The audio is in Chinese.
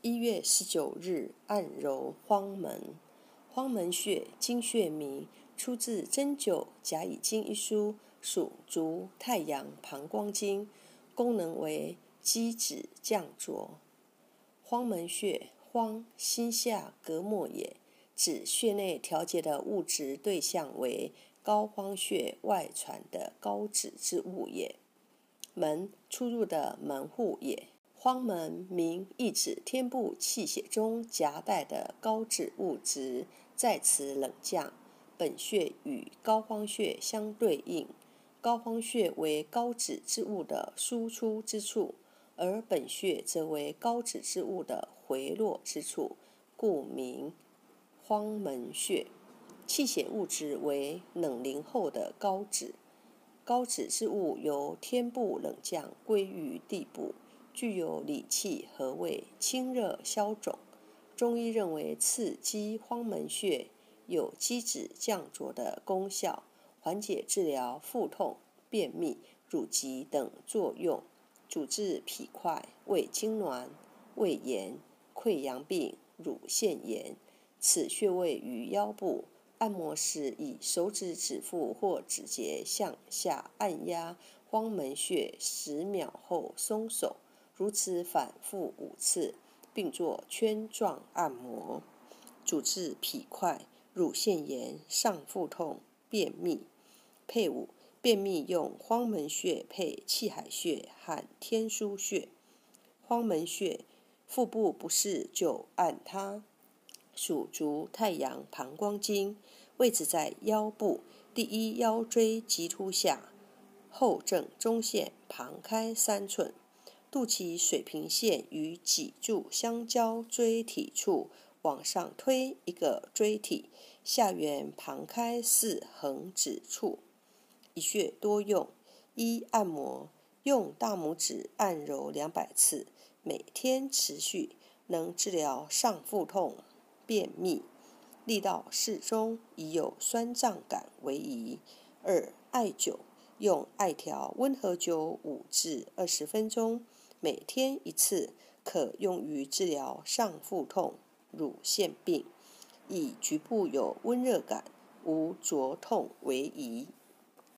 一月十九日，按揉荒门。荒门穴，经穴名，出自《针灸甲乙经》一书，属足太阳膀胱经，功能为积脂降浊。荒门穴，荒心下隔膜也，指穴内调节的物质对象为膏肓穴外传的高脂之物也。门，出入的门户也。荒门名意指天部气血中夹带的高脂物质在此冷降，本穴与膏肓穴相对应，膏肓穴为高脂之物的输出之处，而本穴则为高脂之物的回落之处，故名荒门穴。气血物质为冷凝后的高脂，高脂之物由天部冷降归于地部。具有理气和胃、清热消肿。中医认为刺激荒门穴有积脂降浊的功效，缓解治疗腹痛、便秘、乳疾等作用，主治脾块、胃痉挛、胃炎、溃疡病、乳腺炎。此穴位于腰部，按摩时以手指指腹或指节向下按压荒门穴十秒后松手。如此反复五次，并做圈状按摩，主治脾块、乳腺炎、上腹痛、便秘。配伍：便秘用荒门穴配气海穴和天枢穴。荒门穴腹部不适就按它。属足太阳膀胱经，位置在腰部第一腰椎棘突下，后正中线旁开三寸。肚脐水平线与脊柱相交椎体处往上推一个椎体，下缘旁开四横指处。一穴多用：一、按摩，用大拇指按揉两百次，每天持续，能治疗上腹痛、便秘，力道适中，已有酸胀感为宜。二、艾灸。用艾条温和灸五至二十分钟，每天一次，可用于治疗上腹痛、乳腺病，以局部有温热感、无灼痛为宜。